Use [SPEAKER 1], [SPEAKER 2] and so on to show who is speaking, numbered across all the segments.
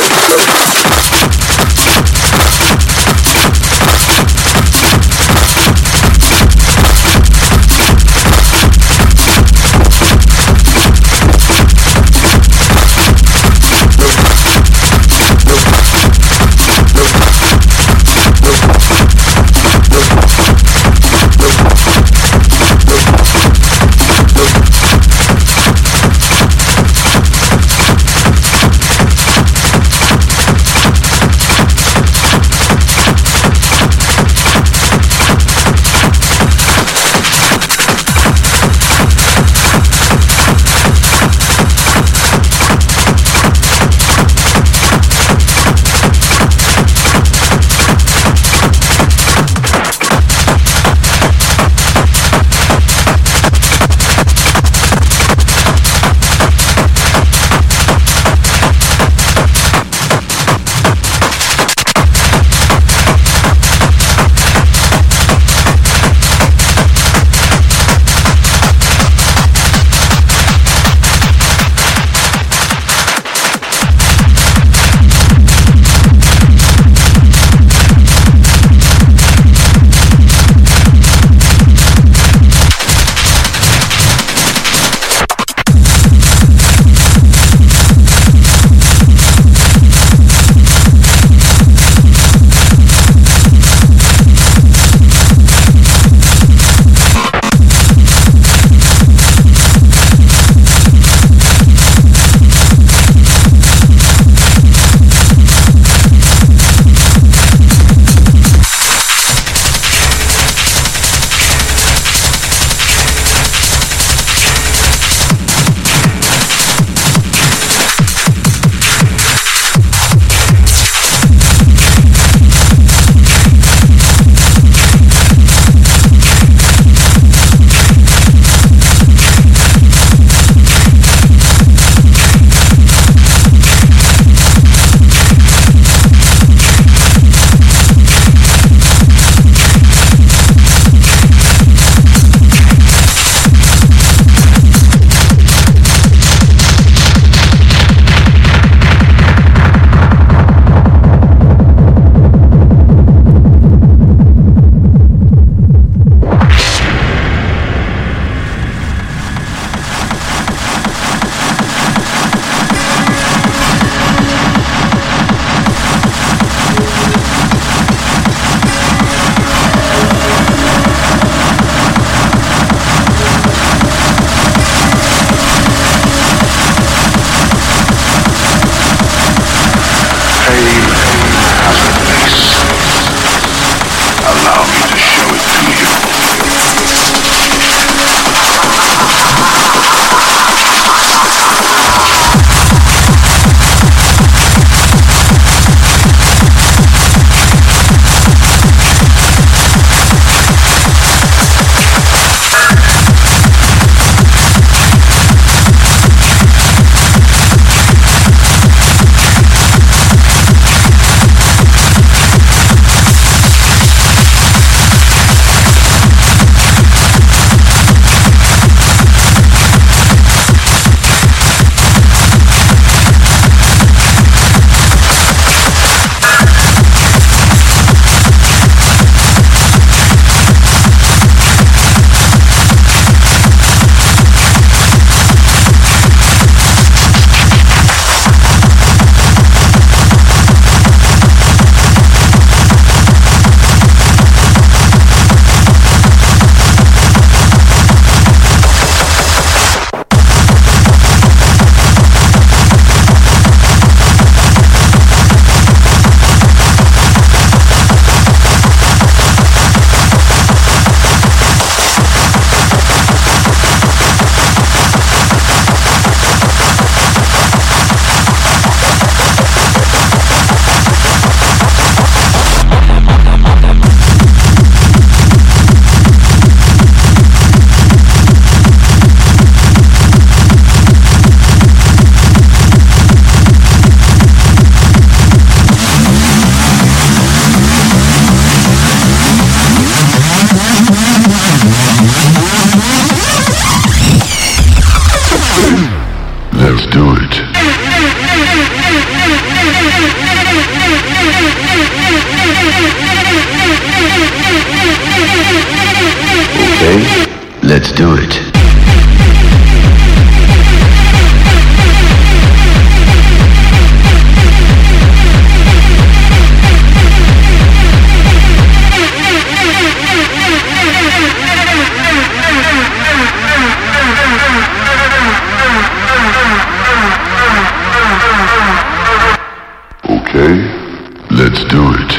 [SPEAKER 1] Go, go,
[SPEAKER 2] go. Let's do it. Okay, let's do it.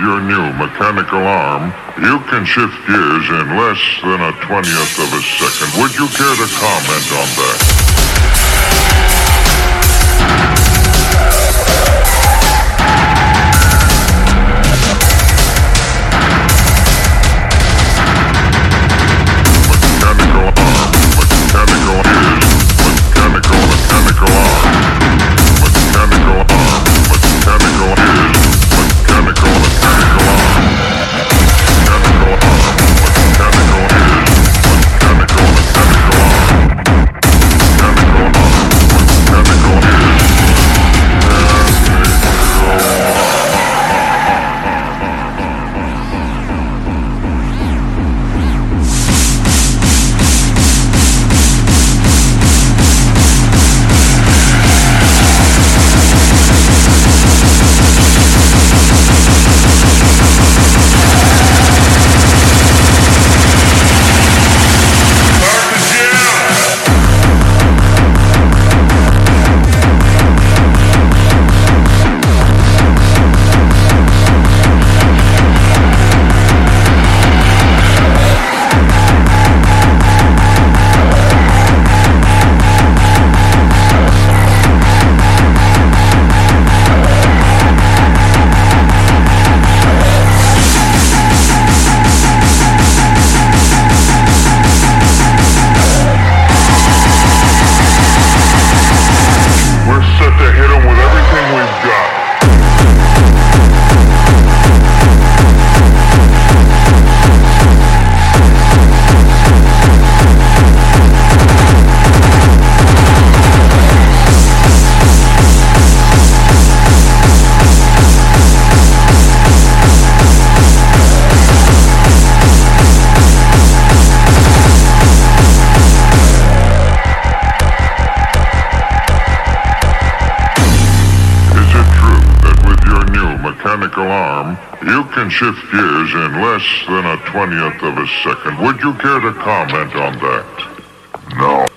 [SPEAKER 3] Your new mechanical arm, you can shift gears in less than a twentieth of a second. Would you care to comment on that? Less than a twentieth of a second? Would you care to comment on that? No.